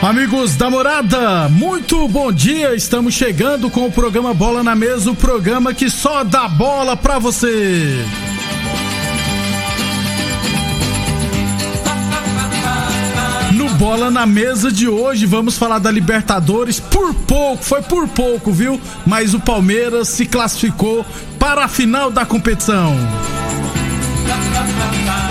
Amigos da morada, muito bom dia. Estamos chegando com o programa Bola na Mesa o programa que só dá bola pra você. No Bola na Mesa de hoje, vamos falar da Libertadores. Por pouco, foi por pouco, viu? Mas o Palmeiras se classificou para a final da competição.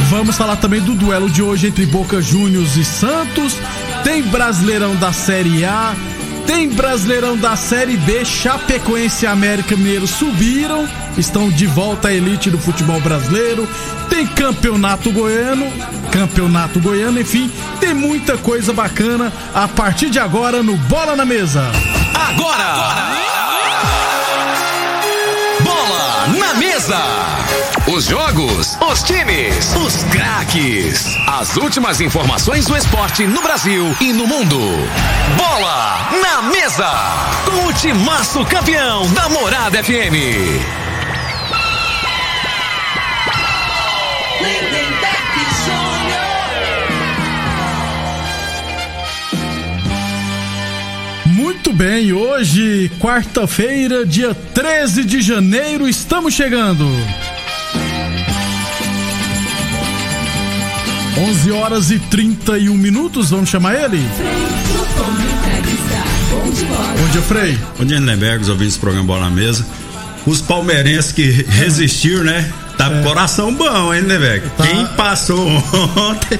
Vamos falar também do duelo de hoje entre Boca Juniors e Santos tem Brasileirão da Série A, tem Brasileirão da Série B, Chapecoense e América Mineiro subiram, estão de volta à elite do futebol brasileiro. Tem Campeonato Goiano, Campeonato Goiano, enfim, tem muita coisa bacana a partir de agora no Bola na Mesa. Agora! agora! Bola na Mesa! Os jogos, os times, os craques. As últimas informações do esporte no Brasil e no mundo. Bola na mesa. Com o timaço campeão da Morada FM. Muito bem, hoje, quarta-feira, dia 13 de janeiro, estamos chegando. 11 horas e 31 minutos, vamos chamar ele? Bom dia, Frei. Bom dia, Lindenberg, os ouvintes do programa Bola na Mesa. Os palmeirenses que resistiram, né? Tá com é. coração bom, hein, Lindenberg? Tá. Quem passou ontem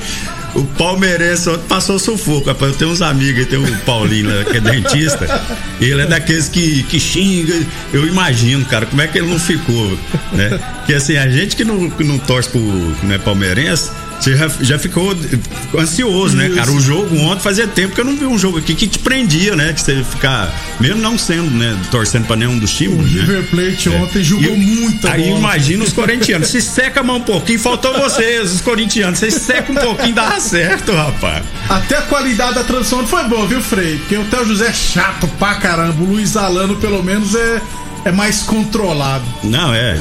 o palmeirense ontem passou sufoco. Rapaz, eu tenho uns amigos, tem o Paulinho, né, que é dentista. Ele é daqueles que, que xinga. Eu imagino, cara, como é que ele não ficou, né? Porque assim, a gente que não, que não torce pro né, palmeirense você já, já ficou ansioso, né, cara? O jogo ontem fazia tempo que eu não vi um jogo aqui que te prendia, né? Que você ficar, mesmo não sendo, né, torcendo pra nenhum dos times. O né? River Plate é. ontem jogou muito. Aí bola. imagina os corintianos. se seca a mão um pouquinho, faltou vocês, os corintianos. Vocês secam um pouquinho, dá certo, rapaz. Até a qualidade da transmissão foi boa, viu, Frei? Porque o Theo José é chato pra caramba. O Luiz Alano, pelo menos, é é mais controlado. Não, é.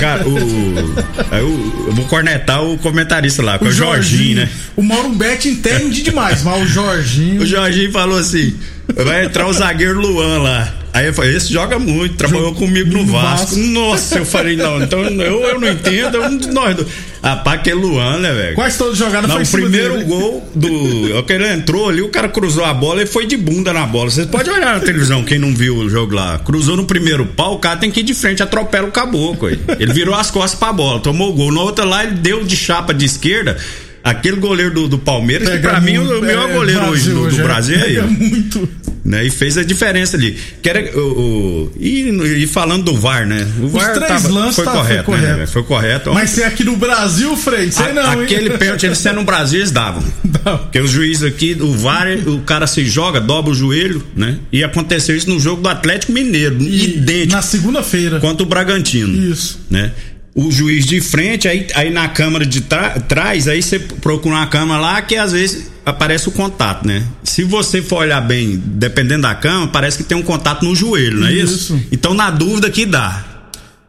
Cara, o, eu, eu vou cornetar o comentarista lá, com o, o Jorginho, Jorginho, né? O Mauro Betti entende demais, mas o Jorginho. O Jorginho falou assim: vai entrar o zagueiro Luan lá. Aí eu falei, esse joga muito, trabalhou Jog... comigo no Vasco. Vasco. Nossa, eu falei, não, então eu, eu não entendo, um de nós dois. Rapaz, que é Luan, né, velho? Quais todos jogaram Não, o primeiro dele. gol do. que ele entrou ali, o cara cruzou a bola e foi de bunda na bola. Vocês podem olhar na televisão, quem não viu o jogo lá. Cruzou no primeiro pau, o cara tem que ir de frente, atropela o caboclo. Aí. Ele virou as costas pra bola, tomou o gol. Na outra lá, ele deu de chapa de esquerda aquele goleiro do, do Palmeiras, Pega que pra mim é o melhor é, goleiro Brasil, hoje do, do Brasil é ele. muito. Né? E fez a diferença ali. Que era, o, o e, e, falando do VAR, né? O VAR Os três tava, lances foi, tá, correto, foi correto, né? Foi correto. Mas se é aqui no Brasil, Frei, sei não. Aquele pênalti, ele sendo no Brasil, eles davam. Não. Porque os juízes aqui, o VAR, o cara se joga, dobra o joelho, né? E aconteceu isso no jogo do Atlético Mineiro, e idêntico. Na segunda-feira. Quanto o Bragantino. Isso. Né? O juiz de frente, aí, aí na câmara de trás, aí você procura uma câmera lá que às vezes aparece o contato, né? Se você for olhar bem, dependendo da câmera, parece que tem um contato no joelho, não é isso? isso? Então, na dúvida que dá.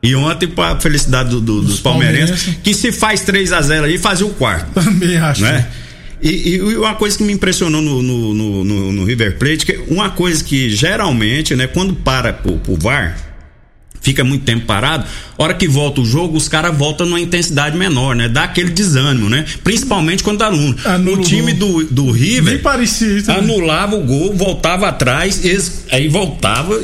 E ontem, para felicidade do, do, dos palmeirenses, palmeirense. que se faz 3 a 0 aí, fazia o quarto. Também acho. Né? E, e, uma coisa que me impressionou no, no, no, no River Plate, que uma coisa que geralmente, né, quando para o, o VAR, fica muito tempo parado, hora que volta o jogo, os caras voltam numa intensidade menor, né? Dá aquele desânimo, né? Principalmente quando dá aluno. o time do, do River Nem parecia isso, né? anulava o gol, voltava atrás, eles, aí voltava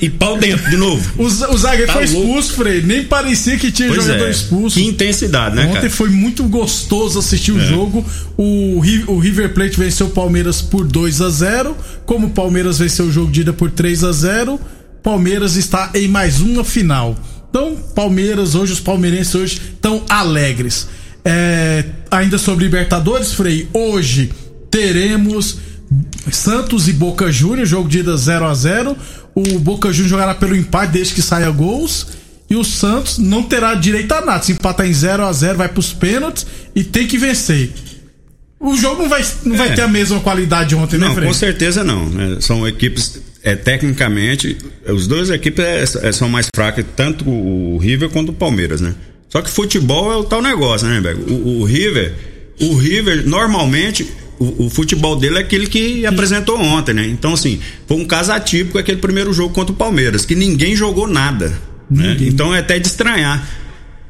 e pau dentro de novo. o, o zagueiro tá foi expulso, Frei. Nem parecia que tinha pois jogador é. expulso. Que intensidade, né? Ontem cara? foi muito gostoso assistir é. o jogo. O, o River Plate venceu o Palmeiras por 2 a 0 Como o Palmeiras venceu o jogo de ida por 3 a 0 Palmeiras está em mais uma final. Então, Palmeiras, hoje, os palmeirenses hoje estão alegres. É, ainda sobre Libertadores, Frei, hoje teremos Santos e Boca Juniors, jogo de ida 0 a 0 O Boca Juniors jogará pelo empate desde que saia gols. E o Santos não terá direito a nada. Se empatar em 0 a 0 vai pros pênaltis e tem que vencer. O jogo não vai, não é. vai ter a mesma qualidade de ontem, né, não, né, Com certeza não. Né? São equipes, é, tecnicamente, os dois equipes é, é, são mais fracas, tanto o River quanto o Palmeiras, né? Só que futebol é o tal negócio, né, Beco? O, o River, o River, normalmente, o, o, futebol dele é aquele que apresentou ontem, né? Então, assim, foi um caso atípico aquele primeiro jogo contra o Palmeiras, que ninguém jogou nada. Né? Então é até de estranhar.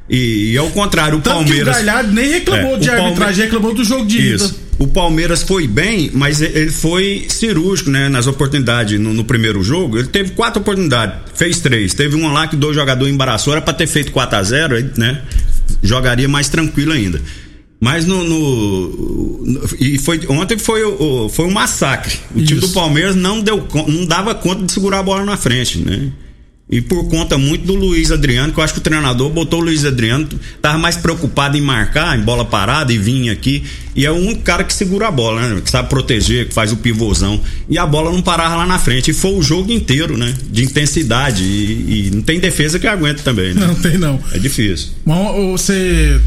E, e ao contrário, o Tanto Palmeiras. O Galhardo nem reclamou é, de arbitragem, Palme... reclamou do jogo de Isso. ida. O Palmeiras foi bem, mas ele foi cirúrgico, né? Nas oportunidades no, no, primeiro jogo. Ele teve quatro oportunidades, fez três. Teve uma lá que dois jogadores embaraçou, era pra ter feito 4 a 0 né? Jogaria mais tranquilo ainda. Mas no, no, e foi ontem foi foi um massacre. O Isso. time do Palmeiras não deu não dava conta de segurar a bola na frente, né? E por conta muito do Luiz Adriano, que eu acho que o treinador botou o Luiz Adriano, tava mais preocupado em marcar, em bola parada e vir aqui. E é o único cara que segura a bola, né? Que sabe proteger, que faz o pivôzão. E a bola não parava lá na frente. E foi o jogo inteiro, né? De intensidade. E, e não tem defesa que aguente também, né? Não tem, não. É difícil. Mas você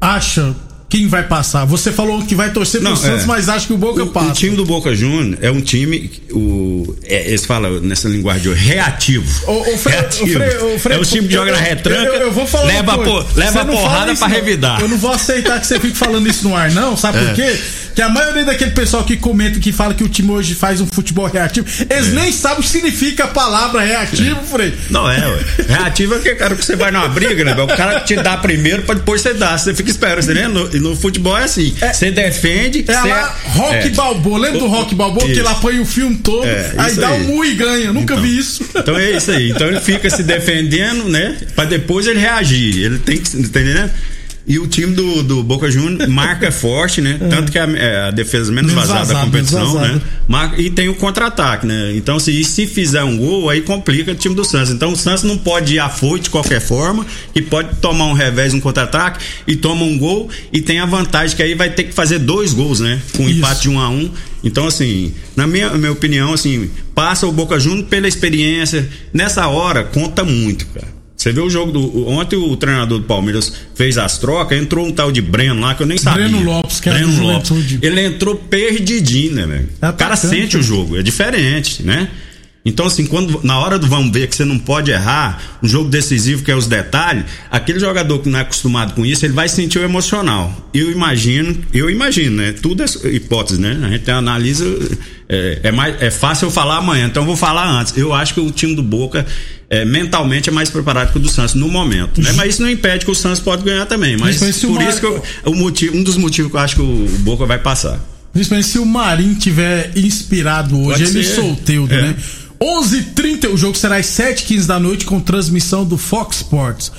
acha quem vai passar. Você falou que vai torcer pro Santos, é. mas acha que o Boca o, passa. O time do Boca Juniors é um time, o, é, eles falam nessa linguagem de reativo. O, o Fre, reativo. O Fre, é o time que joga na retranca, eu, eu, vou falar leva, por, leva porrada para revidar. Eu não vou aceitar que você fique falando isso no ar, não, sabe é. por quê? Que a maioria daquele pessoal que comenta, que fala que o time hoje faz um futebol reativo, eles é. nem sabem o que significa a palavra reativo, é. Frei. Não é, ué. Reativo é que, cara, que você vai numa briga, né? O cara te dá primeiro pra depois você dar. Você fica esperando, você né? No, futebol é assim. É, você defende. É lá, Rock é. Balboa. Lembra do Rock Balboa? Isso. Que ele apanha o filme todo, é, aí dá aí. um mu e ganha. Nunca então, vi isso. Então é isso aí. Então ele fica se defendendo, né? Pra depois ele reagir. Ele tem que. Entendeu? E o time do, do Boca Juniors marca forte, né? É. Tanto que a, é a defesa menos, menos vazada, da competição, né? Marca, e tem o contra-ataque, né? Então, se, se fizer um gol, aí complica o time do Santos. Então, o Santos não pode ir afoito de qualquer forma, e pode tomar um revés, um contra-ataque, e toma um gol, e tem a vantagem que aí vai ter que fazer dois gols, né? Com um empate de um a um. Então, assim, na minha, minha opinião, assim, passa o Boca Juniors pela experiência. Nessa hora, conta muito, cara. Você viu o jogo do. Ontem o treinador do Palmeiras fez as trocas, entrou um tal de Breno lá que eu nem sabia. Breno Lopes, que Breno Lopes. Ele entrou perdidinho, né, velho? É o cara sente o jogo, é diferente, né? Então, assim, quando na hora do vamos ver que você não pode errar, um jogo decisivo que é os detalhes, aquele jogador que não é acostumado com isso, ele vai sentir o emocional. Eu imagino, eu imagino, né? Tudo é hipótese, né? A gente analisa. É, é, mais, é fácil eu falar amanhã, então eu vou falar antes. Eu acho que o time do Boca é, mentalmente é mais preparado que o do Santos no momento. Né? Mas isso não impede que o Santos pode ganhar também. Mas por isso que eu, o motivo, um dos motivos que eu acho que o Boca vai passar. Principalmente se o Marinho tiver inspirado hoje, pode ele ser. solteu, é. né? 11:30 o jogo será às 7h15 da noite com transmissão do Fox Sports.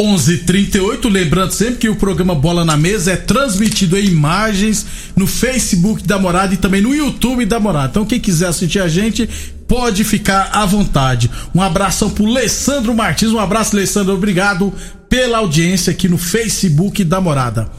11:38 lembrando sempre que o programa Bola na Mesa é transmitido em imagens no Facebook da Morada e também no YouTube da Morada. Então quem quiser assistir a gente pode ficar à vontade. Um abração pro Alessandro Martins, um abraço Alessandro, obrigado pela audiência aqui no Facebook da Morada.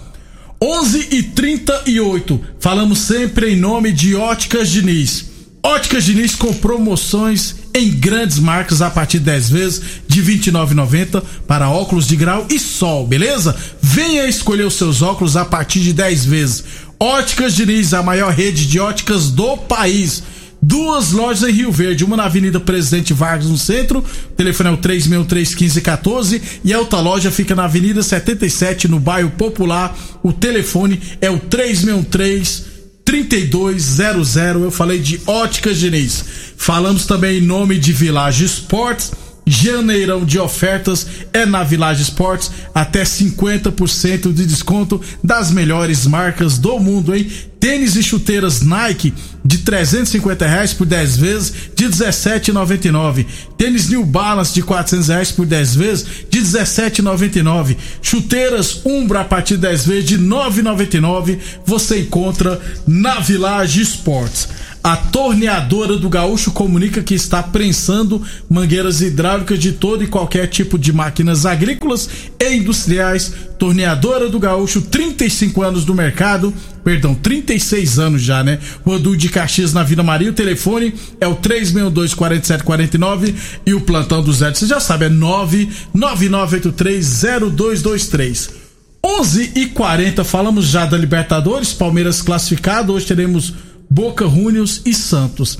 11 e 38 falamos sempre em nome de Óticas Diniz. Óticas Diniz com promoções em grandes marcas a partir de 10 vezes de R$ 29,90 para óculos de grau e sol, beleza? Venha escolher os seus óculos a partir de 10 vezes. Óticas Diniz, a maior rede de óticas do país. Duas lojas em Rio Verde, uma na Avenida Presidente Vargas no centro, o telefone é o 3631514 e a outra loja fica na Avenida 77 no bairro Popular, o telefone é o 363 3200. Eu falei de Óticas Diniz. Falamos também em nome de Village Esportes. Janeirão de ofertas é na Village Esportes, até 50% de desconto das melhores marcas do mundo, hein? Tênis e chuteiras Nike de 350 reais por 10 vezes de 17,99. Tênis New Balance de 400 reais por 10 vezes de 17,99. Chuteiras Umbra a partir de 10 vezes de 9,99. Você encontra na Village Esportes. A torneadora do Gaúcho comunica que está prensando mangueiras hidráulicas de todo e qualquer tipo de máquinas agrícolas e industriais. Torneadora do Gaúcho, 35 anos do mercado, perdão, 36 anos já, né? Rodu de Caxias na Vila Maria. O telefone é o 362-4749 e o plantão do Zé, você já sabe, é 999830223. 11 e 40 falamos já da Libertadores, Palmeiras classificado. Hoje teremos Boca Juniors e Santos.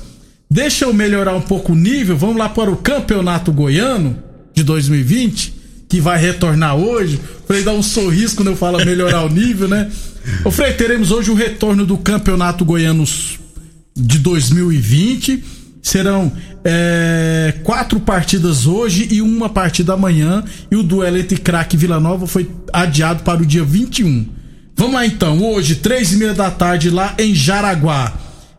Deixa eu melhorar um pouco o nível, vamos lá para o Campeonato Goiano de 2020, que vai retornar hoje. Frei dá um sorriso quando eu falo melhorar o nível, né? Ô Frei, teremos hoje o retorno do Campeonato Goiano de 2020. Serão é, quatro partidas hoje e uma partida amanhã. E o duelo entre craque e Vila Nova foi adiado para o dia 21. Vamos lá então, hoje, três e meia da tarde, lá em Jaraguá.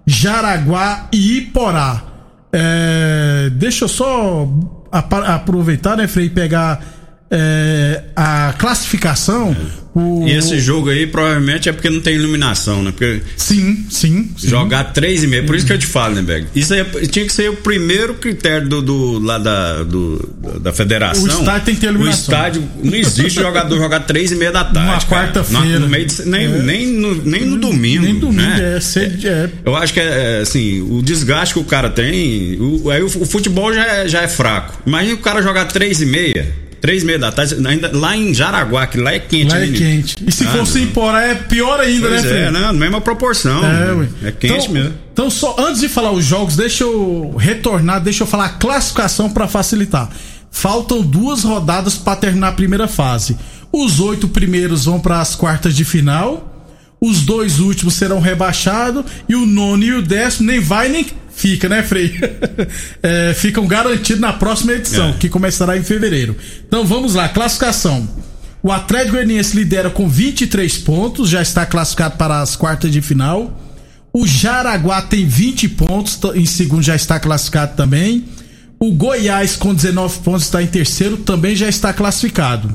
Jaraguá e Iporá. É, deixa eu só aproveitar, né, Frei, pegar é, a classificação. O... E esse jogo aí provavelmente é porque não tem iluminação, né? Porque sim, sim. sim. Jogar três e meio, por isso que eu te falo, né, Beg? Isso aí é, tinha que ser o primeiro critério do, do lá da, do, da federação. O estádio tem que ter iluminação. O estádio não existe jogador jogar três e meia da tarde. Uma quarta-feira. Nem, é. nem, no, nem no domingo. Nem domingo, né? é, sede, é. Eu acho que é, é assim, o desgaste que o cara tem. O, aí o, o futebol já é, já é fraco. Imagina o cara jogar três e meia três e meia da tarde, ainda lá em Jaraguá, que lá é quente. Lá é quente. E se ah, fosse em Porá é pior ainda, pois né, Fred? É, não, mesma proporção. É, é quente então, mesmo. Então, só antes de falar os jogos, deixa eu retornar, deixa eu falar a classificação para facilitar. Faltam duas rodadas para terminar a primeira fase. Os oito primeiros vão para as quartas de final. Os dois últimos serão rebaixados e o nono e o décimo nem vai nem Fica, né, Frei? é, ficam garantidos na próxima edição, é. que começará em fevereiro. Então vamos lá, classificação. O Atlético Goianiense lidera com 23 pontos, já está classificado para as quartas de final. O Jaraguá tem 20 pontos, em segundo já está classificado também. O Goiás com 19 pontos está em terceiro, também já está classificado.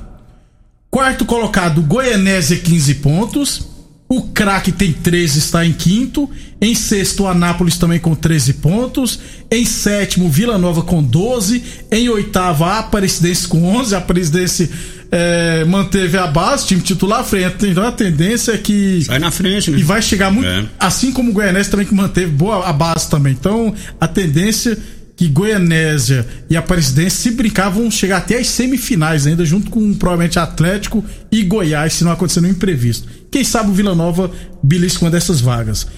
Quarto colocado, Goianésia 15 pontos. O craque tem 13, está em quinto. Em sexto, o Anápolis também com 13 pontos. Em sétimo, Vila Nova com 12. Em oitavo, a Aparecidense com 11. A Aparecidense é, manteve a base, time titular à frente. Então a tendência é que. Sai na frente, né? E vai chegar muito. É. Assim como o Goianese também que manteve boa a base também. Então a tendência que Goianésia e a Aparecidense, se brincar, vão chegar até as semifinais ainda, junto com provavelmente Atlético e Goiás, se não acontecer nenhum imprevisto. Quem sabe o Vila Nova belisca uma dessas vagas.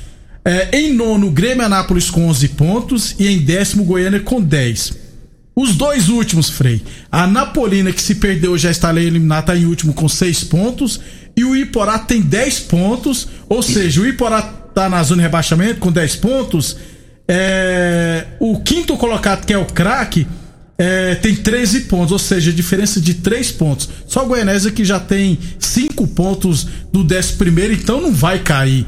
É, em nono, Grêmio Anápolis com 11 pontos e em décimo, Goiânia com 10. Os dois últimos, Frei. A Napolina, que se perdeu, já está eliminada, está em último com 6 pontos. E o Iporá tem 10 pontos. Ou seja, o Iporá está na zona de rebaixamento com 10 pontos é, o quinto colocado, que é o craque, é, tem 13 pontos, ou seja, diferença de 3 pontos. Só o Goianésia que já tem 5 pontos do 11 primeiro, então não vai cair.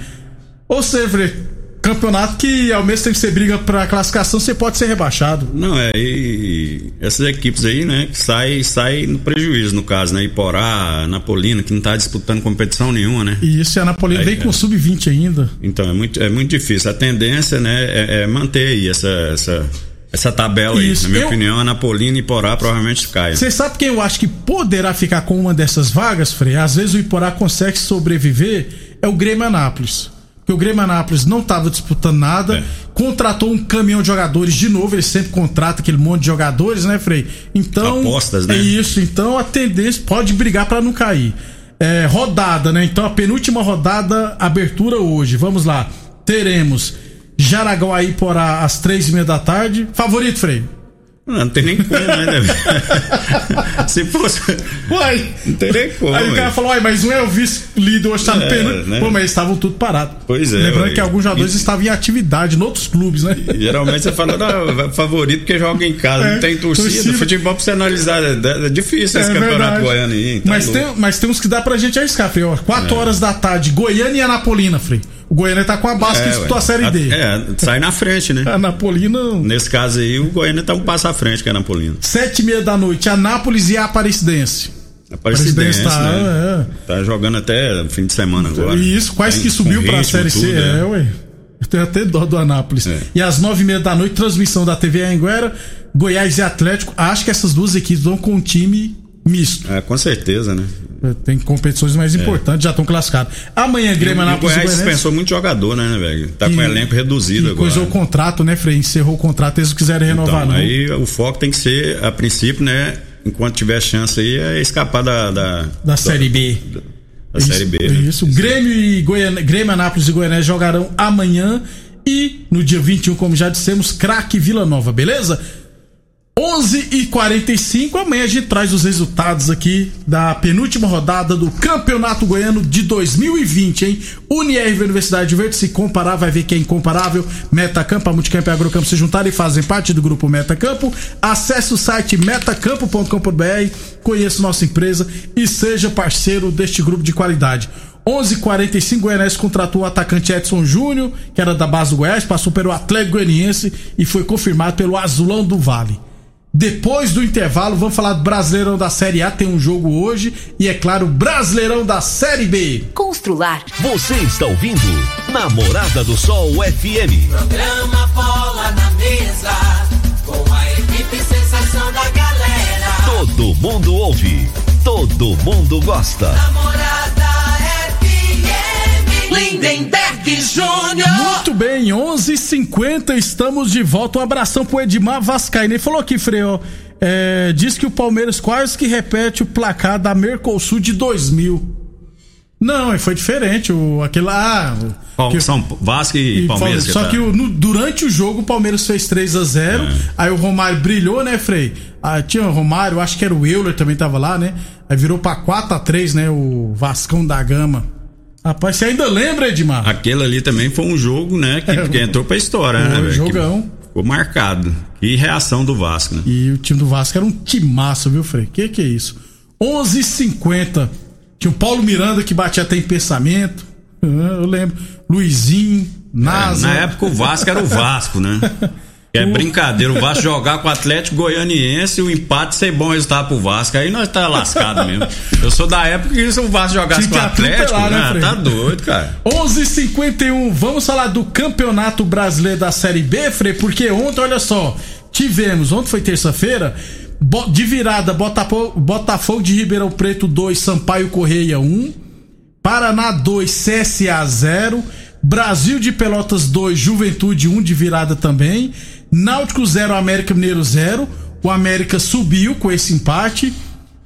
Ou seja, campeonato que ao mesmo tempo que você briga pra classificação, você pode ser rebaixado. Não, é, e essas equipes aí, né, que sai, sai no prejuízo, no caso, né, Iporá, Napolina, que não tá disputando competição nenhuma, né. E isso, a Napolina aí, vem com é, sub-20 ainda. Então, é muito, é muito difícil. A tendência, né, é, é manter aí essa, essa, essa tabela Isso. aí. Na minha eu... opinião, a Napolina e Iporá provavelmente caem. Você sabe quem eu acho que poderá ficar com uma dessas vagas, Frei? Às vezes o Iporá consegue sobreviver, é o Grêmio Anápolis que o Grêmio Anápolis não estava disputando nada, é. contratou um caminhão de jogadores de novo, ele sempre contrata aquele monte de jogadores, né, Frei? Então. Apostas, né? É isso, então a tendência pode brigar para não cair. É, rodada, né? Então a penúltima rodada, abertura hoje. Vamos lá. Teremos Jaraguaí por às três e meia da tarde. Favorito, Frei? Não, não tem nem como, né? Se fosse. Uai! Não tem nem como. Aí o cara falou, uai, mas não é o vice-líder hoje tá no é, pênalti. Né? Pô, mas eles estavam tudo parado. Pois é. Lembrando uai. que alguns jogadores e... estavam em atividade em outros clubes, né? Geralmente você fala, não, favorito porque joga em casa, é, não tem torcida. torcida. Futebol pra você analisar, é, é difícil esse é campeonato goiano aí. Tá mas, tem, mas tem uns que dá pra gente arriscar, Frei. Ó, 4 é. horas da tarde, Goiânia e Anapolina, Frei. O Goiânia tá com a base é, que disputou a Série D. É, sai na frente, né? A Napolina. Nesse caso aí, o Goiânia tá um passo à frente que é a Napolina. Sete e meia da noite, Anápolis e a Aparecidense. Aparecidense, tá, né? É. tá jogando até fim de semana agora. Isso, quase que subiu pra Série C. É, ué. Eu tenho até dó do Anápolis. É. E às nove e meia da noite, transmissão da TV Anguera, Goiás e Atlético. Acho que essas duas equipes vão com um time misto. É, com certeza, né? É, tem competições mais é. importantes, já estão classificados. Amanhã, Grêmio Anápolis. O Goiás dispensou muito jogador, né, velho? Tá com e, elenco reduzido agora. Coisou o contrato, né, Frei? Encerrou o contrato, eles quiserem renovar, então, não. Aí o foco tem que ser, a princípio, né? Enquanto tiver chance aí, é escapar da. Da, da, da Série B. Da, da isso, Série B. Né? Isso. Grêmio e Goiânia, Grêmio, Anápolis e Goiânia jogarão amanhã. E no dia 21, como já dissemos, craque Vila Nova, beleza? 11 e 45 amanhã a gente traz os resultados aqui da penúltima rodada do Campeonato Goiano de 2020, hein? Unirv Universidade Verde, se comparar, vai ver que é incomparável. Metacampo, a Multicampo e a Agrocampo se juntaram e fazem parte do grupo Metacampo. Acesse o site metacampo.com.br, conheça nossa empresa e seja parceiro deste grupo de qualidade. 11:45 Goianese contratou o atacante Edson Júnior, que era da base do Goiás, passou pelo Atlético Goianiense e foi confirmado pelo Azulão do Vale. Depois do intervalo, vamos falar do Brasileirão da Série A. Tem um jogo hoje e, é claro, Brasileirão da Série B. Constrular. Você está ouvindo Namorada do Sol FM. Programa Bola na Mesa. Com a equipe sensação da galera. Todo mundo ouve. Todo mundo gosta. Namorada FM. Lindenberg Júnior. Muito bem, 11:50 estamos de volta. Um abração pro Edmar Vascaína. Ele falou aqui, Freio, é, diz que o Palmeiras quase que repete o placar da Mercosul de 2000. Não, foi diferente. O, aquele lá. Ah, que, São Vasco e, e Palmeiras. Só que, tá. o, no, durante o jogo o Palmeiras fez 3 a 0 é. Aí o Romário brilhou, né, Frei? Ah, tinha o Romário, acho que era o Euler também tava lá, né? Aí virou pra 4 a 3 né? O Vascão da Gama. Rapaz, você ainda lembra, Edmar? Aquele ali também foi um jogo, né? Que, é, que entrou pra história, né? Um jogão. Ficou marcado. E reação do Vasco, né? E o time do Vasco era um timaço, viu, Frei? Que que é isso? 11:50 h 50 Tinha o Paulo Miranda que batia até em pensamento. Eu lembro. Luizinho, Nasa. É, na época o Vasco era o Vasco, né? É brincadeira, o Vasco jogar com o Atlético Goianiense e o empate ser bom resultado pro Vasco. Aí nós tá lascado mesmo. Eu sou da época que se o Vasco jogasse com o Atlético, né, né tá doido, cara. 11:51. Vamos falar do Campeonato Brasileiro da Série B, Frei, porque ontem, olha só, tivemos, ontem foi terça-feira, de virada Botafogo, Botafogo de Ribeirão Preto 2, Sampaio Correia 1, Paraná 2, CSA 0, Brasil de Pelotas 2, Juventude 1 de virada também. Náutico 0, América Mineiro 0. O América subiu com esse empate.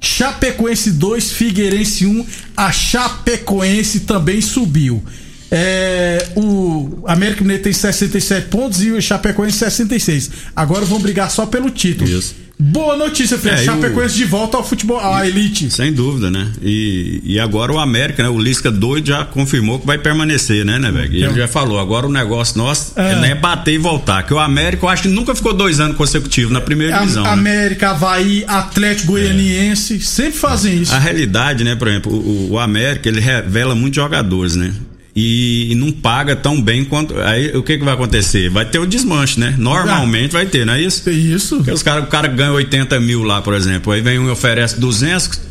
Chapecoense 2, Figueirense 1. A Chapecoense também subiu. É, o América Mineiro tem 67 pontos e o Chapecoense 66. Agora vão brigar só pelo título. Isso. Boa notícia, Fred. É, Chapecoense o... de volta ao futebol, à elite. Sem dúvida, né? E, e agora o América, né? O Lisca doido já confirmou que vai permanecer, né, né, velho? Ele já falou, agora o negócio nosso é. é bater e voltar. Que o América, eu acho que nunca ficou dois anos consecutivos na primeira divisão. A, né? América, Havaí, Atlético Goianiense, é. sempre fazem isso. A realidade, né, por exemplo, o, o América, ele revela muitos jogadores, né? E, não paga tão bem quanto. Aí o que, que vai acontecer? Vai ter o desmanche, né? Normalmente vai ter, não é isso? É isso. Porque os cara, o cara ganha 80 mil lá, por exemplo. Aí vem um e oferece 200,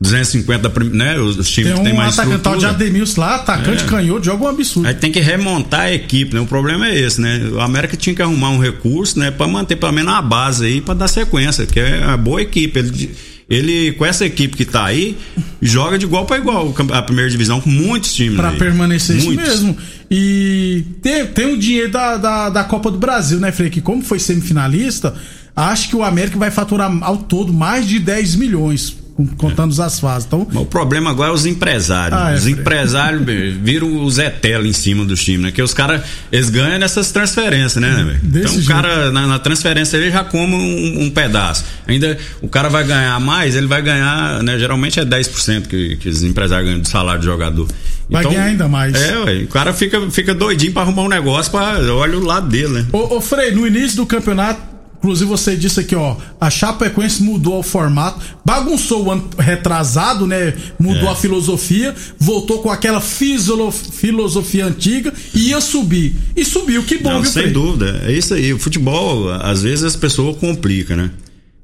250, né? Os, times tem que tem mais um atacante de Ademilson lá, atacante é. canhoto, joga um absurdo. Aí tem que remontar a equipe, né? O problema é esse, né? O América tinha que arrumar um recurso, né? Pra manter pelo menos a base aí, pra dar sequência, que é uma boa equipe. Ele, ele, com essa equipe que tá aí, joga de igual para igual a primeira divisão com muitos times. Para permanecer muitos. isso mesmo. E tem, tem o dinheiro da, da, da Copa do Brasil, né, Frei? Que como foi semifinalista, acho que o América vai faturar ao todo mais de 10 milhões contando é. as fases. Então... Mas o problema agora é os empresários. Ah, é, os empresários viram o Zé Tela em cima dos times, né? Que os caras, eles ganham nessas transferências, né, Então o cara, na, na, transferência, ele já come um, um, pedaço. Ainda o cara vai ganhar mais, ele vai ganhar, né? Geralmente é 10% que, que os empresários ganham do salário de jogador. Vai então, ganhar ainda mais. É, ué, o cara fica, fica doidinho pra arrumar um negócio, pra, olha o lado dele, né? Ô, ô Frei, no início do campeonato, Inclusive você disse aqui, ó, a Chapecoense mudou o formato, bagunçou o ano retrasado, né? Mudou é. a filosofia, voltou com aquela filosofia antiga e ia subir. E subiu, que bom, Não, viu, Sem Frei? dúvida, é isso aí. O futebol, às vezes as pessoas complicam, né?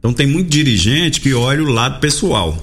Então tem muito dirigente que olha o lado pessoal.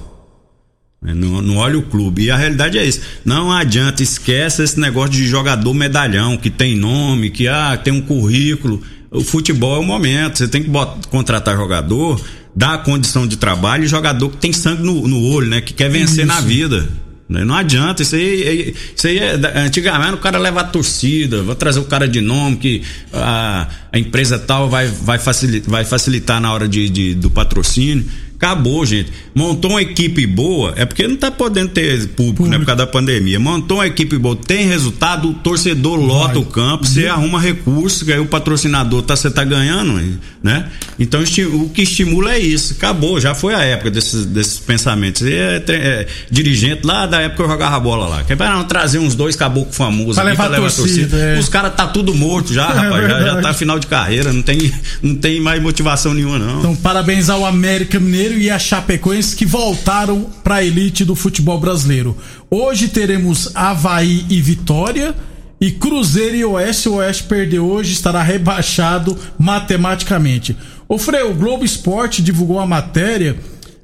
né? Não, não olha o clube. E a realidade é isso. Não adianta, esquece esse negócio de jogador medalhão, que tem nome, que ah, tem um currículo. O futebol é o momento. Você tem que botar, contratar jogador, dar condição de trabalho e jogador que tem sangue no, no olho, né? Que quer vencer Isso. na vida. Né? Não adianta, isso aí, isso aí é, antigamente o cara leva a torcida, vai trazer o cara de nome que a, a empresa tal vai, vai, facilitar, vai facilitar na hora de, de- do patrocínio. Acabou, gente. Montou uma equipe boa, é porque não tá podendo ter público, né? Por causa da pandemia. Montou uma equipe boa, tem resultado, o torcedor lota o campo, você arruma recurso, que aí o patrocinador tá, você tá ganhando, né? Então o que estimula é isso. Acabou, já foi a época desses, desses pensamentos. É, tre- é dirigente lá da época que eu jogava bola lá. Quer não, trazer uns dois caboclos famosos Pra aqui levar a torcida, é. Os caras tá tudo morto já, rapaz. já, já tá final de carreira, não tem, não tem mais motivação nenhuma, não. Então, parabéns ao América Mineiro e a Chapecoense que voltaram para a elite do futebol brasileiro. Hoje teremos Havaí e Vitória e Cruzeiro e Oeste. O Oeste perdeu hoje, estará rebaixado matematicamente. O Freio, o Globo Esporte divulgou a matéria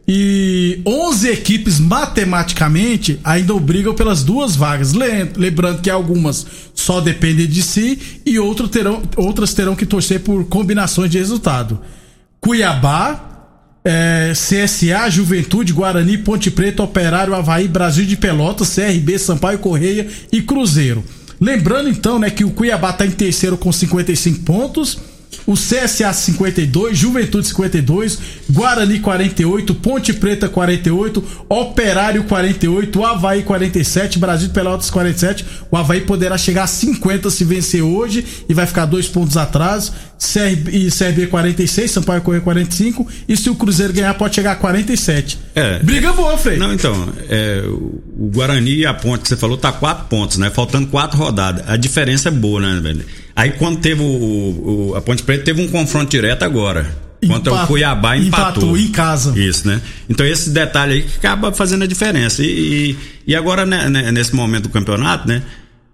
e 11 equipes matematicamente ainda brigam pelas duas vagas. Le- Lembrando que algumas só dependem de si e outro terão, outras terão que torcer por combinações de resultado. Cuiabá, é, CSA, Juventude, Guarani, Ponte Preta, Operário, Havaí, Brasil de Pelotas, CRB, Sampaio Correia e Cruzeiro. Lembrando então, né, que o Cuiabá está em terceiro com 55 pontos, o CSA 52, Juventude 52, Guarani 48, Ponte Preta 48, Operário 48, Havaí 47, Brasil Pelotas 47. O Havaí poderá chegar a 50 se vencer hoje e vai ficar dois pontos atrás. CRB, e CRB 46, Sampaio Correia 45. E se o Cruzeiro ganhar, pode chegar a 47. É. Briga boa, Frei. Não, então, é, o Guarani e a Ponte que você falou tá quatro pontos, né? Faltando quatro rodadas. A diferença é boa, né, velho? Aí quando teve o, o- a Ponte Preta teve um confronto direto agora. Empa- o Cuiabá empatou. empatou em casa. Isso, né? Então esse detalhe aí que acaba fazendo a diferença. E, e, e agora, né, né, nesse momento do campeonato, né?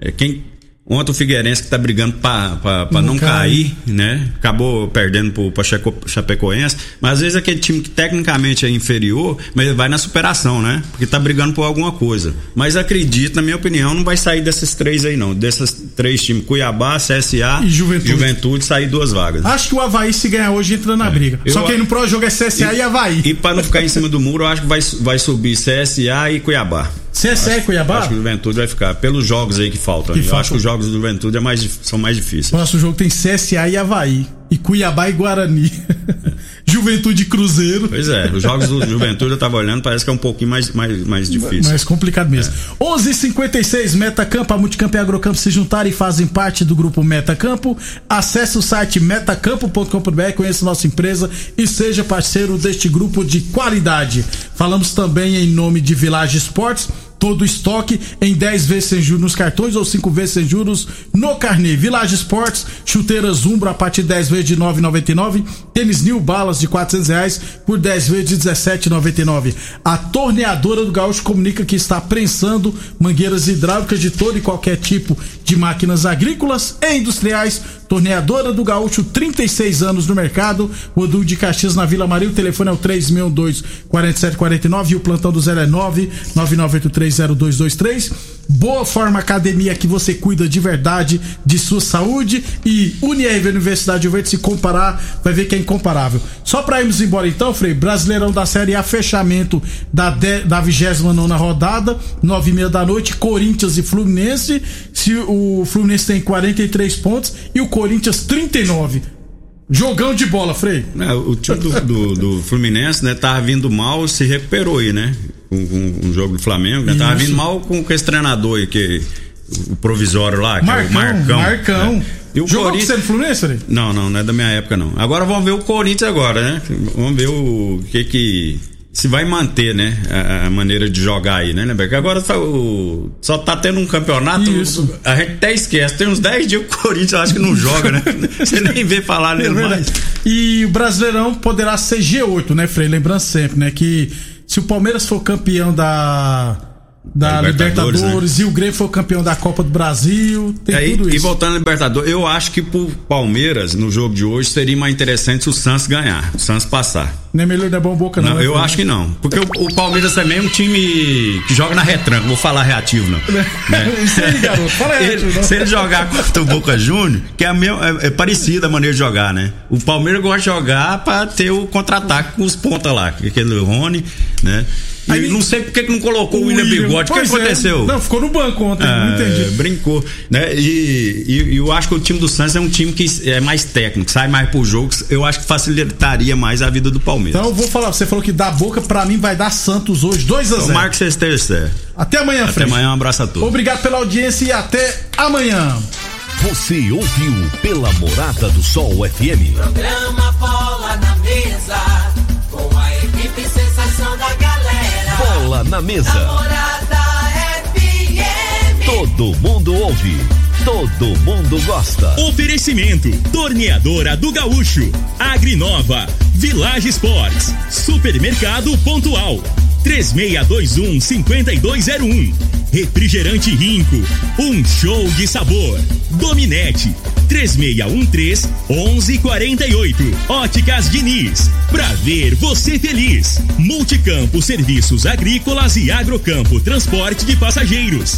é, Quem, ontem o Figueirense que tá brigando pra Não não, cai. cair, né? Acabou perdendo pro, pra Chaco- Chapecoense. Mas às vezes aquele time que tecnicamente é inferior, mas vai na superação, né? Porque tá brigando por alguma coisa. Mas acredito, na minha opinião, não vai sair desses três aí, não. Desses três times, Cuiabá, CSA E Juventude. Juventude sair duas vagas. Acho que o Havaí, se ganhar hoje, entra na briga. Eu- Só que aí no próximo jogo é CSA e, Havaí. E pra não ficar em cima do muro, eu acho que vai, vai subir CSA e Cuiabá. CSA e Cuiabá? Acho que o Juventude vai ficar. Pelos jogos aí que faltam. Que eu faltam. acho que os jogos do Juventude é mais, são mais difíceis. Próximo jogo tem CSA e Havaí. E Cuiabá e Guarani. Juventude e Cruzeiro. Pois é, os jogos do Juventude eu tava olhando, parece que é um pouquinho mais, mais, mais difícil. Mais complicado mesmo. 11:56 Metacampo, a Multicampo e a Agrocampo se juntaram e fazem parte do grupo Metacampo. Acesse o site metacampo.com.br, conheça nossa empresa e seja parceiro deste grupo de qualidade. Falamos também em nome de Village Esportes. Todo o estoque em 10 vezes sem juros nos cartões ou 5 vezes sem juros no carnê. Village Esportes, chuteiras Umbro a partir de 10 vezes de 9,99. Tênis New Balas de 400 reais por 10 vezes de 17,99. A torneadora do Gaúcho comunica que está prensando mangueiras hidráulicas de todo e qualquer tipo de máquinas agrícolas e industriais. Torneadora do Gaúcho, 36 anos no mercado. Rodul de Caxias na Vila Maria. O telefone é o 362 4749 e o plantão do 0 é 999830223. Boa Forma Academia que você cuida de verdade de sua saúde e UniRV Universidade de Verde se comparar, vai ver que é incomparável. Só para irmos embora então, Frei, Brasileirão da Série A, fechamento da, de, da 29 rodada, 9 e meia da noite, Corinthians e Fluminense. Se o Fluminense tem 43 pontos e o Corinthians 39. Jogão de bola, Frei. É, o time do, do, do Fluminense, né, tava vindo mal, se recuperou aí, né? Com, com um jogo do Flamengo, né? Tava vindo mal com, com esse treinador aí, que o provisório lá, que Marcão, é o Marcão. Marcão. né? E o Jogou com Corinthians. você no Fluminense, Frei? Não, não, não é da minha época, não. Agora vamos ver o Corinthians agora, né? Vamos ver o que que. Se vai manter, né? A, maneira de jogar aí, né? Lembra que agora tá o- só tá tendo um campeonato. Isso. A gente até esquece. Tem uns 10 dias que o Corinthians acho que não joga, né? Você nem vê falar É nele mais. verdade. E o Brasileirão poderá ser G8, né, Frei? Lembrando sempre, né, que se o Palmeiras for campeão da da Libertadores, Libertadores né? e o Grêmio foi o campeão da Copa do Brasil. Tem é, tudo e, isso. E voltando ao Libertadores, eu acho que pro Palmeiras, no jogo de hoje, seria mais interessante se o Santos ganhar, o Santos passar. Nem é melhor da bom boca, não. Não, né, eu acho que não. Porque o, o, Palmeiras também é um time que joga na retranca. Vou falar reativo, não. Né? Isso aí, garoto. Fala reativo, ele, Se ele jogar contra o Boca Júnior, que é, meio, é, é, parecida a maneira de jogar, né? O Palmeiras gosta de jogar pra ter o contra-ataque com os pontas lá. Aquele Rony, né? Aí, não sei porque que não colocou o William, William Bigode. O que aconteceu? É. Não, ficou no banco ontem, ah, não entendi. Brincou. Né? E, e, eu acho que o time do Santos é um time que é mais técnico, sai mais por jogos. Eu acho que facilitaria mais a vida do Palmeiras. Então eu vou falar, você falou que da boca, pra mim vai dar Santos hoje, 2 a 0 Tomara que você esteja certo. Até amanhã, Até Fred. amanhã, um abraço a todos. Obrigado pela audiência e até amanhã. Você ouviu pela Morada do Sol FM. Programa Bola na Mesa, na Mesa. FM. Todo mundo ouve. Todo mundo gosta. Oferecimento: Torneadora do Gaúcho, Agrinova, Village Sports, Supermercado Pontual. 3621 5201. Refrigerante Rinco, um show de sabor. Dominete 3613 1148. Óticas Diniz, pra ver você feliz. Multicampo Serviços Agrícolas e Agrocampo Transporte de Passageiros.